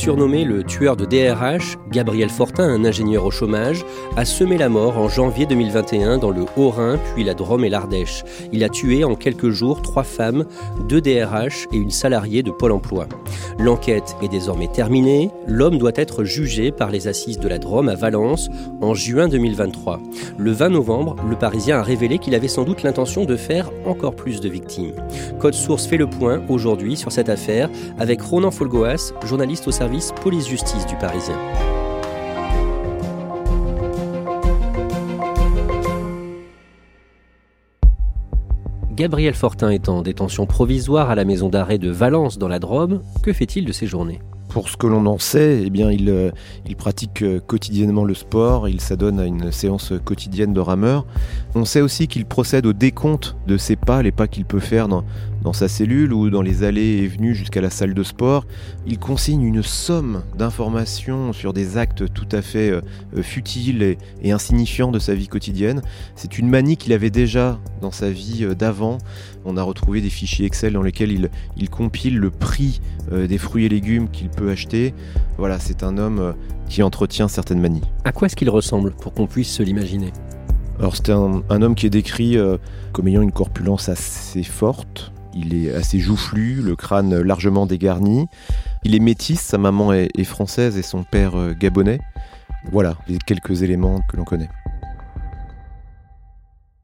Surnommé le tueur de DRH, Gabriel Fortin, un ingénieur au chômage, a semé la mort en janvier 2021 dans le Haut-Rhin, puis la Drôme et l'Ardèche. Il a tué en quelques jours trois femmes, deux DRH et une salariée de Pôle emploi. L'enquête est désormais terminée. L'homme doit être jugé par les assises de la Drôme à Valence en juin 2023. Le 20 novembre, le Parisien a révélé qu'il avait sans doute l'intention de faire encore plus de victimes. Code Source fait le point aujourd'hui sur cette affaire avec Ronan Folgoas, journaliste au service police-justice du Parisien. Gabriel Fortin est en détention provisoire à la maison d'arrêt de Valence dans la Drôme. Que fait-il de ses journées? Pour ce que l'on en sait, eh bien, il, euh, il, pratique euh, quotidiennement le sport, il s'adonne à une séance quotidienne de rameur. On sait aussi qu'il procède au décompte de ses pas, les pas qu'il peut faire dans, dans sa cellule ou dans les allées et venues jusqu'à la salle de sport. Il consigne une somme d'informations sur des actes tout à fait euh, futiles et, et, insignifiants de sa vie quotidienne. C'est une manie qu'il avait déjà dans sa vie d'avant. On a retrouvé des fichiers Excel dans lesquels il, il compile le prix des fruits et légumes qu'il peut acheter. Voilà, c'est un homme euh, qui entretient certaines manies. À quoi est-ce qu'il ressemble pour qu'on puisse se l'imaginer? Alors c'est un, homme qui est décrit euh, comme ayant une corpulence assez forte. Il est assez joufflu, le crâne largement dégarni. Il est métis, sa maman est, française et son père euh, gabonais. Voilà les quelques éléments que l'on connaît.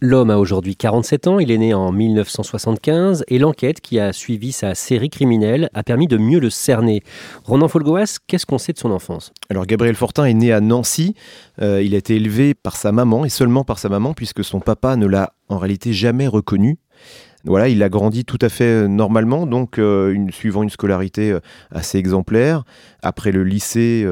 L'homme a aujourd'hui 47 ans, il est né en 1975 et l'enquête qui a suivi sa série criminelle a permis de mieux le cerner. Ronan Folgoas, qu'est-ce qu'on sait de son enfance? Alors Gabriel Fortin est né à Nancy, euh, il a été élevé par sa maman et seulement par sa maman puisque son papa ne l'a en réalité jamais reconnu. Il a grandi tout à fait euh, normalement, donc euh, suivant une scolarité euh, assez exemplaire. Après le lycée,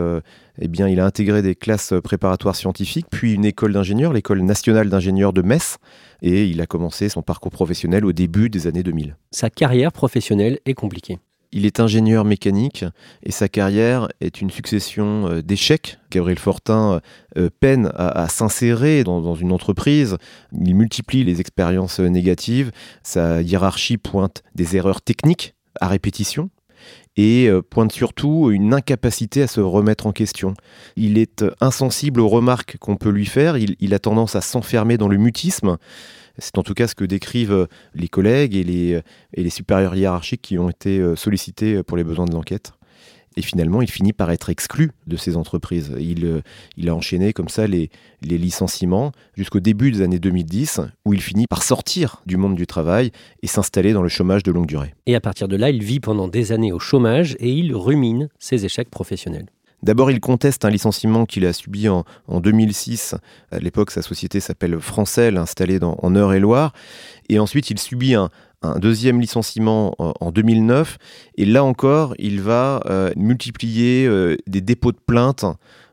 eh il a intégré des classes préparatoires scientifiques, puis une école d'ingénieurs, l'école nationale d'ingénieurs de Metz, et il a commencé son parcours professionnel au début des années 2000. Sa carrière professionnelle est compliquée. Il est ingénieur mécanique et sa carrière est une succession euh, d'échecs. Gabriel Fortin euh, peine à, s'insérer dans, une entreprise. Il multiplie les expériences négatives. Sa hiérarchie pointe des erreurs techniques à répétition et euh, pointe surtout une incapacité à se remettre en question. Il est insensible aux remarques qu'on peut lui faire. il a tendance à s'enfermer dans le mutisme. C'est en tout cas ce que décrivent euh, les collègues et les, euh, et les supérieurs hiérarchiques qui ont été euh, sollicités pour les besoins de l'enquête. Et finalement, il finit par être exclu de ces entreprises. Il, il a enchaîné comme ça les, les licenciements jusqu'au début des années 2010, où il finit par sortir du monde du travail et s'installer dans le chômage de longue durée. Et à partir de là, il vit pendant des années au chômage et il rumine ses échecs professionnels. D'abord, il conteste un licenciement qu'il a subi en, 2006. À l'époque, sa société s'appelle Francel, installée en Eure-et-Loire. Et ensuite, il subit un, deuxième licenciement en, 2009. Et là encore, il va euh, multiplier euh, des dépôts de plaintes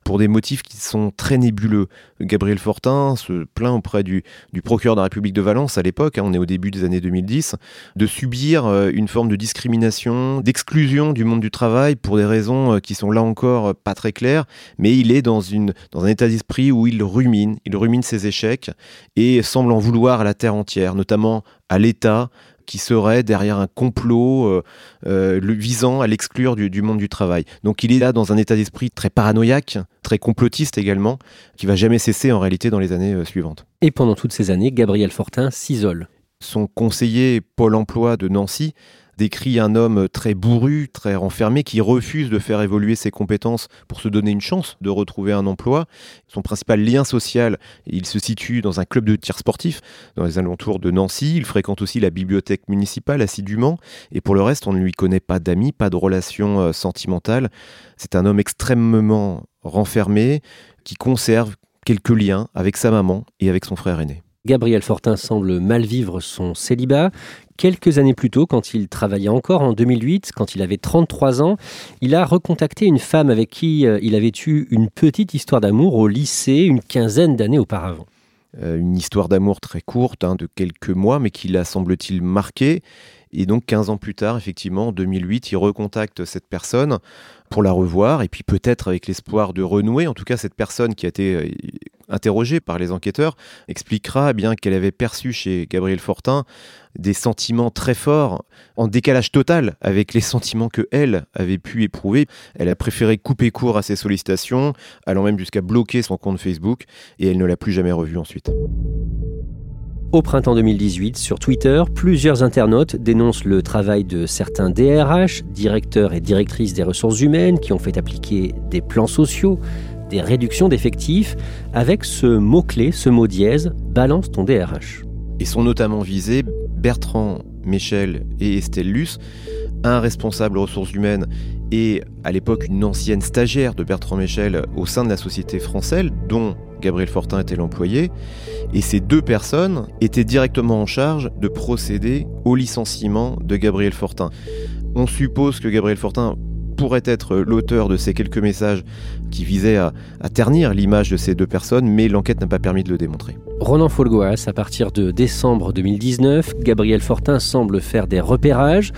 pour des motifs qui sont très nébuleux. Gabriel Fortin se plaint auprès du, procureur de la République de Valence à l'époque, hein, on est au début des années 2010, de subir euh, une forme de discrimination, d'exclusion du monde du travail pour des raisons euh, qui sont là encore euh, pas très claires, mais il est dans, un état d'esprit où il rumine, il rumine ses échecs et semble en vouloir à la terre entière, notamment à l'État, qui serait derrière un complot le visant à l'exclure du, du, monde du travail. Donc il est là dans un état d'esprit très paranoïaque, très complotiste également, qui va jamais cesser en réalité dans les années suivantes. Et pendant toutes ces années, Gabriel Fortin s'isole. Son conseiller Pôle emploi de Nancy décrit un homme très bourru, très renfermé, qui refuse de faire évoluer ses compétences pour se donner une chance de retrouver un emploi. Son principal lien social, il se situe dans un club de tir sportif dans les alentours de Nancy. Il fréquente aussi la bibliothèque municipale assidûment. Et pour le reste, on ne lui connaît pas d'amis, pas de relations euh, sentimentales. C'est un homme extrêmement renfermé qui conserve quelques liens avec sa maman et avec son frère aîné. Gabriel Fortin semble mal vivre son célibat. Quelques années plus tôt, quand il travaillait encore en 2008, quand il avait 33 ans, il a recontacté une femme avec qui euh, il avait eu une petite histoire d'amour au lycée une quinzaine d'années auparavant. Euh, une histoire d'amour très courte, hein, de quelques mois, mais qui l'a, semble-t-il, marqué. Et donc 15 ans plus tard, effectivement, en 2008, il recontacte cette personne pour la revoir, et puis peut-être avec l'espoir de renouer. En tout cas, cette personne qui a été euh, interrogée par les enquêteurs expliquera eh bien qu'elle avait perçu chez Gabriel Fortin des sentiments très forts, en décalage total avec les sentiments que elle avait pu éprouver. Elle a préféré couper court à ses sollicitations, allant même jusqu'à bloquer son compte Facebook, et elle ne l'a plus jamais revu ensuite. Au printemps 2018, sur Twitter, plusieurs internautes dénoncent le travail de certains DRH, directeurs et directrices des ressources humaines, qui ont fait appliquer des plans sociaux, des réductions d'effectifs, avec ce mot-clé, ce mot dièse, balance ton DRH. Et sont notamment visés Bertrand Michel et Estelle Luce, un responsable ressources humaines et à l'époque une ancienne stagiaire de Bertrand Michel au sein de la société française, dont Gabriel Fortin était l'employé, et ces deux personnes étaient directement en charge de procéder au licenciement de Gabriel Fortin. On suppose que Gabriel Fortin pourrait être l'auteur de ces quelques messages qui visaient à, ternir l'image de ces deux personnes, mais l'enquête n'a pas permis de le démontrer. Ronan Folgoas, à partir de décembre 2019, Gabriel Fortin semble faire des repérages.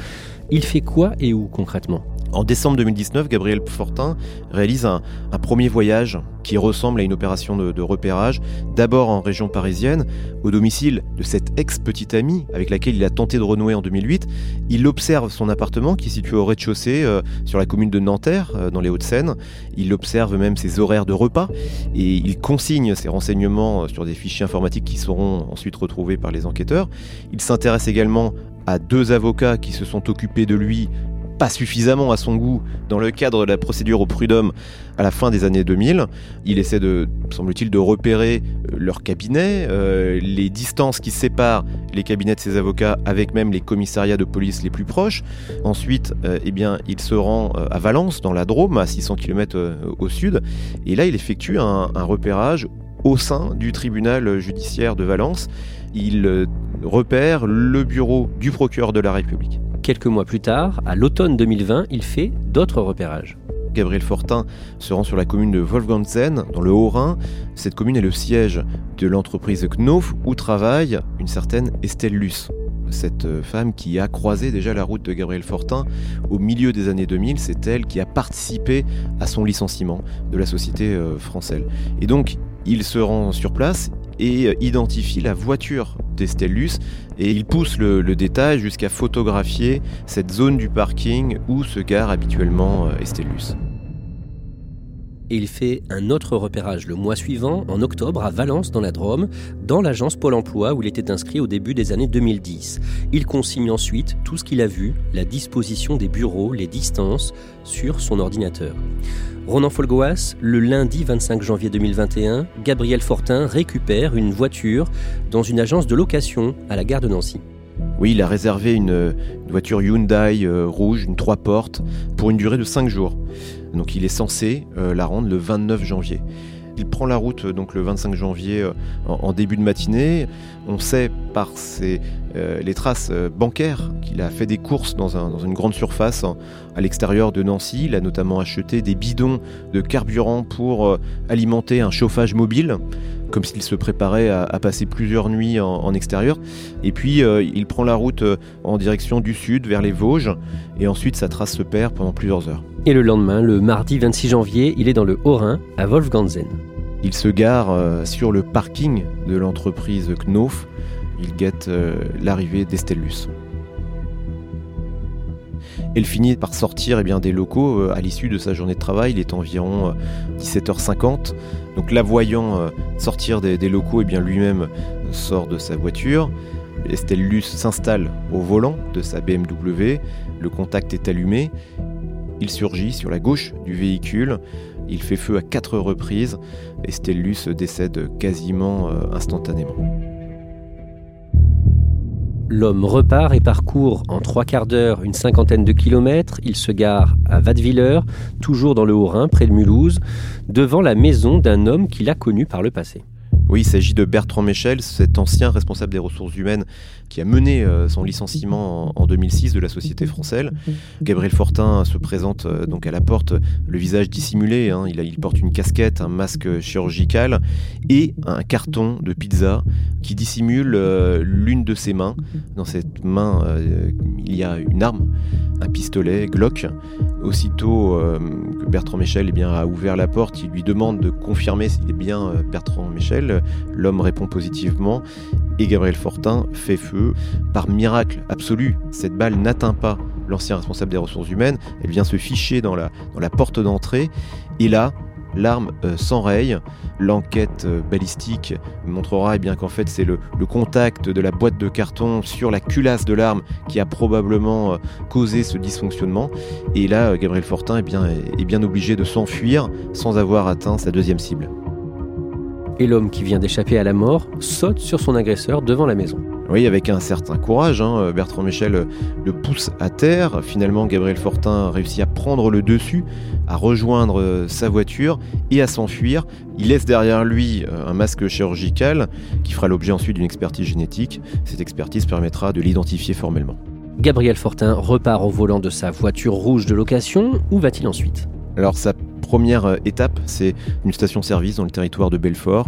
Il fait quoi et où concrètement? En décembre 2019, Gabriel Fortin réalise un, premier voyage qui ressemble à une opération de, repérage, d'abord en région parisienne, au domicile de cette ex-petite amie avec laquelle il a tenté de renouer en 2008. Il observe son appartement qui est situé au rez-de-chaussée euh, sur la commune de Nanterre, euh, dans les Hauts-de-Seine. Il observe même ses horaires de repas et il consigne ses renseignements euh, sur des fichiers informatiques qui seront ensuite retrouvés par les enquêteurs. Il s'intéresse également à deux avocats qui se sont occupés de lui pas suffisamment à son goût dans le cadre de la procédure au prud'homme à la fin des années 2000. Il essaie de, semble-t-il, de repérer euh, leur cabinet, euh, les distances qui séparent les cabinets de ses avocats avec même les commissariats de police les plus proches. Ensuite, euh, eh bien, il se rend à Valence, dans la Drôme, à 600 km au sud, et là, il effectue un, un repérage au sein du tribunal judiciaire de Valence. Il repère le bureau du procureur de la République. Quelques mois plus tard, à l'automne 2020, il fait d'autres repérages. Gabriel Fortin se rend sur la commune de Wolfgangsen, dans le Haut-Rhin. Cette commune est le siège de l'entreprise Knof, où travaille une certaine Estelle Luce. Cette femme qui a croisé déjà la route de Gabriel Fortin au milieu des années 2000, c'est elle qui a participé à son licenciement de la société euh, française. Et donc, il se rend sur place, et identifie la voiture d'Estellus et il pousse le, détail jusqu'à photographier cette zone du parking où se gare habituellement euh, Estellus. Et il fait un autre repérage le mois suivant, en octobre, à Valence, dans la Drôme, dans l'agence Pôle emploi où il était inscrit au début des années 2010. Il consigne ensuite tout ce qu'il a vu, la disposition des bureaux, les distances, sur son ordinateur. Ronan Folgoas, le lundi 25 janvier 2021, Gabriel Fortin récupère une voiture dans une agence de location à la gare de Nancy. Oui, il a réservé une, voiture Hyundai euh, rouge, une trois portes, pour une durée de 5 jours. Donc il est censé euh, la rendre le 29 janvier. Il prend la route donc le 25 janvier euh, en, début de matinée. On sait par euh, les traces euh, bancaires qu'il a fait des courses dans, une grande surface à l'extérieur de Nancy. Il a notamment acheté des bidons de carburant pour alimenter un chauffage mobile comme s'il se préparait à, passer plusieurs nuits en, extérieur. Et puis il prend la route en direction du sud, vers les Vosges, et ensuite sa trace se perd pendant plusieurs heures. Et le lendemain, le mardi 26 janvier, il est dans le Haut-Rhin, à Wolfganzen. Il se gare euh, sur le parking de l'entreprise Knof. Il guette euh, l'arrivée d'Estellus. Elle finit par sortir eh des locaux euh, à l'issue de sa journée de travail. Il est environ 17h50. Donc la voyant sortir des, locaux, eh lui-même sort de sa voiture. Estelle Luce s'installe au volant de sa BMW. Le contact est allumé. Il surgit sur la gauche du véhicule. Il fait feu à quatre reprises. Estelle Luce décède quasiment instantanément. L'homme repart et parcourt en trois quarts d'heure une cinquantaine de kilomètres. Il se gare à Wattwiller, toujours dans le Haut-Rhin, près de Mulhouse, devant la maison d'un homme qu'il a connu par le passé. Oui, il s'agit de Bertrand Michel, cet ancien responsable des ressources humaines qui a mené euh, son licenciement en, 2006 de la société française. Gabriel Fortin se présente euh, donc à la porte, le visage dissimulé. Hein. il, porte une casquette, un masque chirurgical et un carton de pizza qui dissimule euh, l'une de ses mains. Dans cette main, il y a une arme, un pistolet Glock. Aussitôt que Bertrand Michel eh a ouvert la porte, il lui demande de confirmer s'il est bien Bertrand L'homme répond positivement et Gabriel Fortin fait feu. Par miracle absolu, cette balle n'atteint pas l'ancien responsable des ressources humaines, elle vient se ficher dans la, porte d'entrée et là, l'arme euh, s'enraye. L'enquête euh, balistique montrera eh bien qu'en fait c'est le, contact de la boîte de carton sur la culasse de l'arme qui a probablement euh, causé ce dysfonctionnement. Et là, Gabriel Fortin eh est bien obligé de s'enfuir sans avoir atteint sa deuxième cible et l'homme qui vient d'échapper à la mort saute sur son agresseur devant la maison. Oui, avec un certain courage, hein, Bertrand Michel le pousse à terre. Finalement, Gabriel Fortin réussit à prendre le dessus, à rejoindre euh, sa voiture et à s'enfuir. Il laisse derrière lui euh, un masque chirurgical qui fera l'objet ensuite d'une expertise génétique. Cette expertise permettra de l'identifier formellement. Gabriel Fortin repart au volant de sa voiture rouge de location. Où va-t-il ensuite? Alors sa première euh, étape, c'est une station-service dans le territoire de Belfort,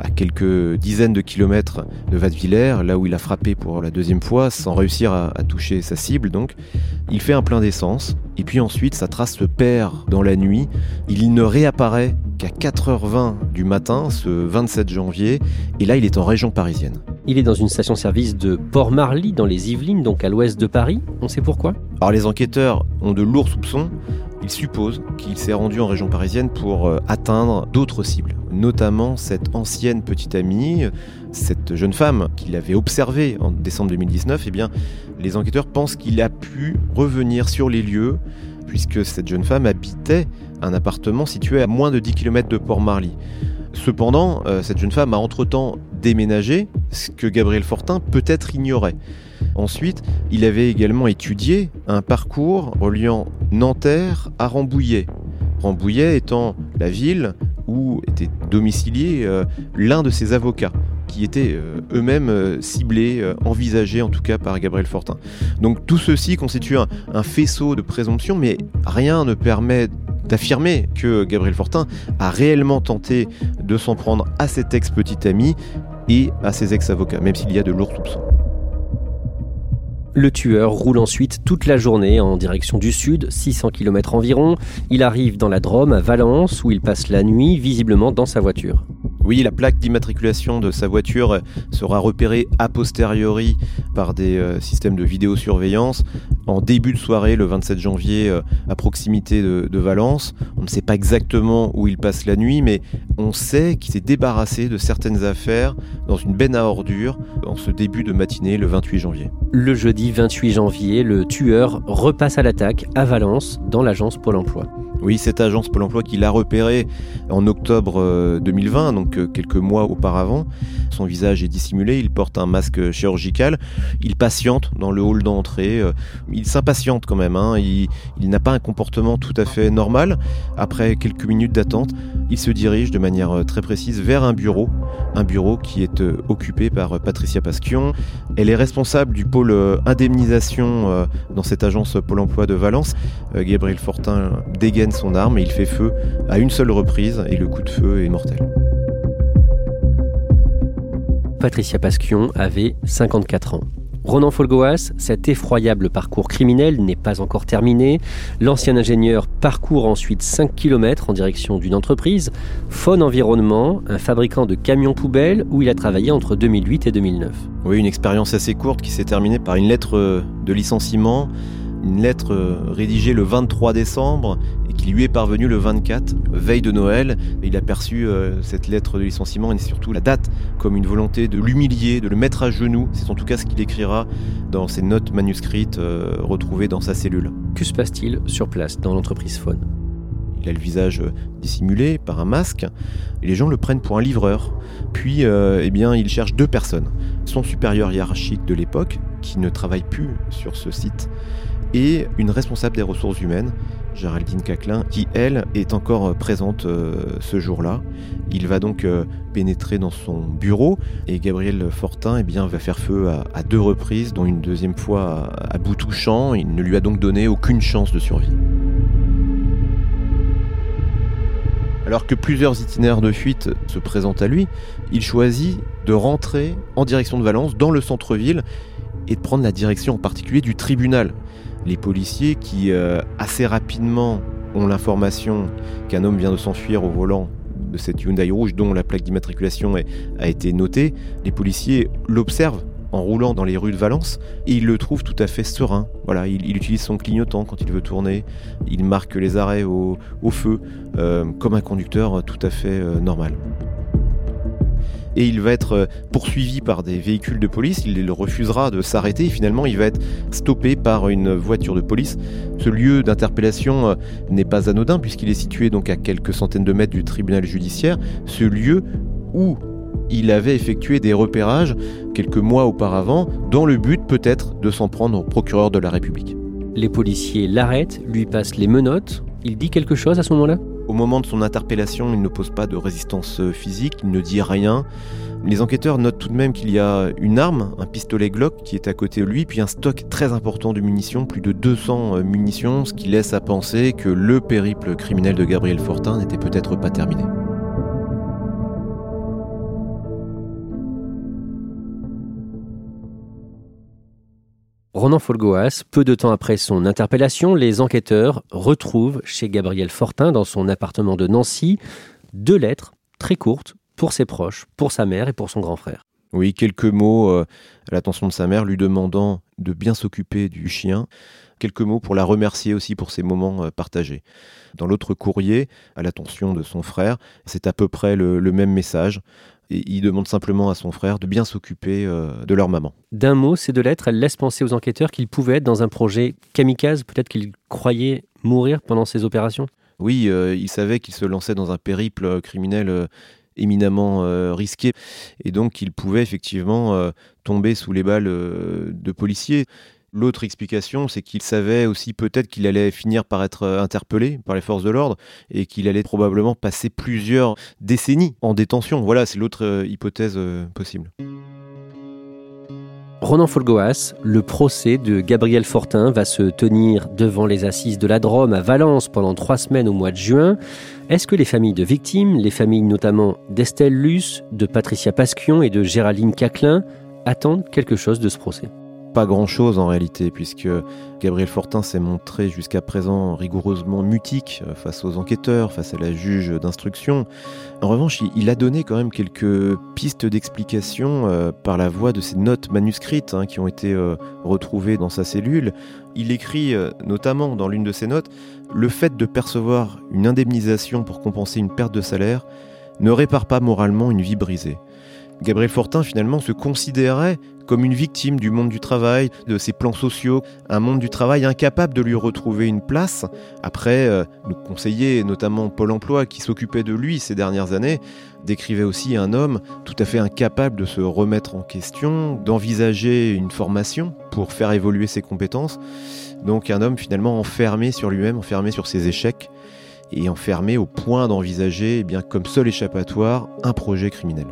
à quelques dizaines de kilomètres de Wattwiller, là où il a frappé pour la deuxième fois, sans réussir à, toucher sa cible. Donc, il fait un plein d'essence, et puis ensuite, sa trace se perd dans la nuit. Il ne réapparaît qu'à 4h20 du matin, ce 27 janvier, et là, il est en région parisienne. Il est dans une station-service de Port-Marly, dans les Yvelines, donc à l'ouest de Paris. On sait pourquoi? Alors, les enquêteurs ont de lourds soupçons. Il suppose qu'il s'est rendu en région parisienne pour euh, atteindre d'autres cibles, notamment cette ancienne petite amie, cette jeune femme qu'il avait observée en décembre 2019. Eh bien, les enquêteurs pensent qu'il a pu revenir sur les lieux, puisque cette jeune femme habitait un appartement situé à moins de 10 km de Port-Marly. Cependant, euh, cette jeune femme a entre-temps déménagé, ce que Gabriel Fortin peut-être ignorait. Ensuite, il avait également étudié un parcours reliant Nanterre à Rambouillet. Rambouillet étant la ville où était domicilié euh, l'un de ses avocats, qui étaient euh, eux-mêmes ciblés, envisagés en tout cas par Gabriel Fortin. Donc tout ceci constitue un, faisceau de présomption, mais rien ne permet d'affirmer que Gabriel Fortin a réellement tenté de s'en prendre à cet ex-petit ami et à ses ex-avocats, même s'il y a de lourds soupçons. Le tueur roule ensuite toute la journée en direction du sud, 600 km environ. Il arrive dans la Drôme, à Valence, où il passe la nuit, visiblement dans sa voiture. Oui, la plaque d'immatriculation de sa voiture sera repérée a posteriori par des euh, systèmes de vidéosurveillance en début de soirée, le 27 janvier, euh, à proximité de, de, Valence. On ne sait pas exactement où il passe la nuit, mais on sait qu'il s'est débarrassé de certaines affaires dans une benne à ordures en ce début de matinée, le 28 janvier. Le jeudi 28 janvier, le tueur repasse à l'attaque à Valence, dans l'agence Pôle Emploi. Oui, cette agence Pôle Emploi qu'il a repéré en octobre 2020, euh, donc euh, quelques mois auparavant. Son visage est dissimulé, il porte un masque chirurgical, il patiente dans le hall d'entrée, euh, il s'impatiente quand même, hein. il, n'a pas un comportement tout à fait normal. Après quelques minutes d'attente, il se dirige de manière très précise vers un bureau, un bureau qui est occupé par Patricia Pasquion. Elle est responsable du pôle indemnisation dans cette agence Pôle Emploi de Valence. Gabriel Fortin dégaine son arme et il fait feu à une seule reprise et le coup de feu est mortel. Patricia Pasquion avait 54 ans. Ronan Folgoas, cet effroyable parcours criminel n'est pas encore terminé. L'ancien ingénieur parcourt ensuite 5 km en direction d'une entreprise, Faune Environnement, un fabricant de camions poubelles où il a travaillé entre 2008 et 2009. Oui, une expérience assez courte qui s'est terminée par une lettre de licenciement une lettre rédigée le 23 décembre et qui lui est parvenue le 24, veille de Noël. Il a perçu cette lettre de licenciement et surtout la date comme une volonté de l'humilier, de le mettre à genoux. C'est en tout cas ce qu'il écrira dans ses notes manuscrites retrouvées dans sa cellule. Que se passe-t-il sur place dans l'entreprise Faune? Il a le visage dissimulé par un masque, et les gens le prennent pour un livreur. Puis, euh, eh bien, il cherche deux personnes. Son supérieur hiérarchique de l'époque, qui ne travaille plus sur ce site, et une responsable des ressources humaines, Géraldine Caclin, qui, elle, est encore présente euh, ce jour-là. Il va donc euh, pénétrer dans son bureau, et Gabriel Fortin eh va faire feu à, deux reprises, dont une deuxième fois à, à bout touchant. Il ne lui a donc donné aucune chance de survie. Alors que plusieurs itinéraires de fuite se présentent à lui, il choisit de rentrer en direction de Valence, dans le centre-ville, et de prendre la direction en particulier du tribunal. Les policiers qui, euh, assez rapidement, ont l'information qu'un homme vient de s'enfuir au volant de cette Hyundai rouge dont la plaque d'immatriculation a été notée, les policiers l'observent en roulant dans les rues de Valence et il le trouve tout à fait serein. Voilà, il, utilise son clignotant quand il veut tourner, il marque les arrêts au, feu euh, comme un conducteur tout à fait euh, normal. Et il va être euh, poursuivi par des véhicules de police, il refusera de s'arrêter et finalement il va être stoppé par une voiture de police. Ce lieu d'interpellation n'est pas anodin puisqu'il est situé donc à quelques centaines de mètres du tribunal judiciaire, ce lieu où il avait effectué des repérages quelques mois auparavant, dans le but peut-être de s'en prendre au procureur de la République. Les policiers l'arrêtent, lui passent les menottes. Il dit quelque chose à ce moment-là? Au moment de son interpellation, il ne pose pas de résistance physique, il ne dit rien. Les enquêteurs notent tout de même qu'il y a une arme, un pistolet Glock qui est à côté de lui, puis un stock très important de munitions, plus de 200 munitions, ce qui laisse à penser que le périple criminel de Gabriel Fortin n'était peut-être pas terminé. Ronan Folgoas, peu de temps après son interpellation, les enquêteurs retrouvent chez Gabriel Fortin, dans son appartement de Nancy, deux lettres très courtes pour ses proches, pour sa mère et pour son grand frère. Oui, quelques mots euh, à l'attention de sa mère, lui demandant de bien s'occuper du chien. Quelques mots pour la remercier aussi pour ces moments euh, partagés. Dans l'autre courrier, à l'attention de son frère, c'est à peu près le même message. Et il demande simplement à son frère de bien s'occuper euh, de leur maman. D'un mot, ces deux lettres, elles laissent penser aux enquêteurs qu'il pouvait être dans un projet kamikaze, peut-être qu'il croyait mourir pendant ces opérations Oui, euh, il savait qu'il se lançait dans un périple euh, criminel éminemment risqué, et donc il pouvait effectivement tomber sous les balles de policiers. L'autre explication, c'est qu'il savait aussi peut-être qu'il allait finir par être euh, interpellé par les forces de l'ordre et qu'il allait probablement passer plusieurs décennies en détention. Voilà, c'est l'autre euh, hypothèse euh, possible. Ronan Folgoas, le procès de Gabriel Fortin va se tenir devant les assises de la Drôme à Valence pendant trois semaines au mois de juin. Est-ce que les familles de victimes, les familles notamment d'Estelle Luce, de Patricia Pasquion et de Géraldine Caclin, attendent quelque chose de ce procès? Pas grand-chose en réalité, puisque Gabriel Fortin s'est montré jusqu'à présent rigoureusement mutique euh, face aux enquêteurs, face à la juge d'instruction. En revanche, il a donné quand même quelques pistes d'explication euh, par la voie de ses notes manuscrites hein, qui ont été euh, retrouvées dans sa cellule. Il écrit notamment dans l'une de ses notes Le fait de percevoir une indemnisation pour compenser une perte de salaire ne répare pas moralement une vie brisée. Gabriel Fortin finalement se considérait comme une victime du monde du travail, de ses plans sociaux, un monde du travail incapable de lui retrouver une place. Après, euh, le conseiller, notamment Pôle Emploi, qui s'occupait de lui ces dernières années, décrivait aussi un homme tout à fait incapable de se remettre en question, d'envisager une formation pour faire évoluer ses compétences. Donc un homme finalement enfermé sur lui-même, enfermé sur ses échecs et enfermé au point d'envisager, eh comme seul échappatoire, un projet criminel.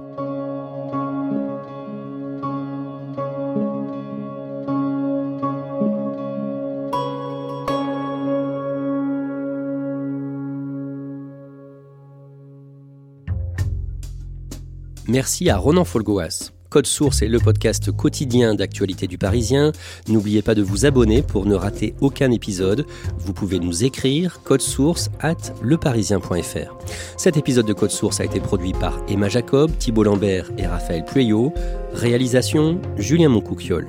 Merci à Ronan Folgoas. Code Source est le podcast quotidien d'actualité du Parisien. N'oubliez pas de vous abonner pour ne rater aucun épisode. Vous pouvez nous écrire code source at leparisien.fr. Cet épisode de Code Source a été produit par Emma Jacob, Thibault Lambert et Raphaël Pueyo. Réalisation Julien Moncouquiole.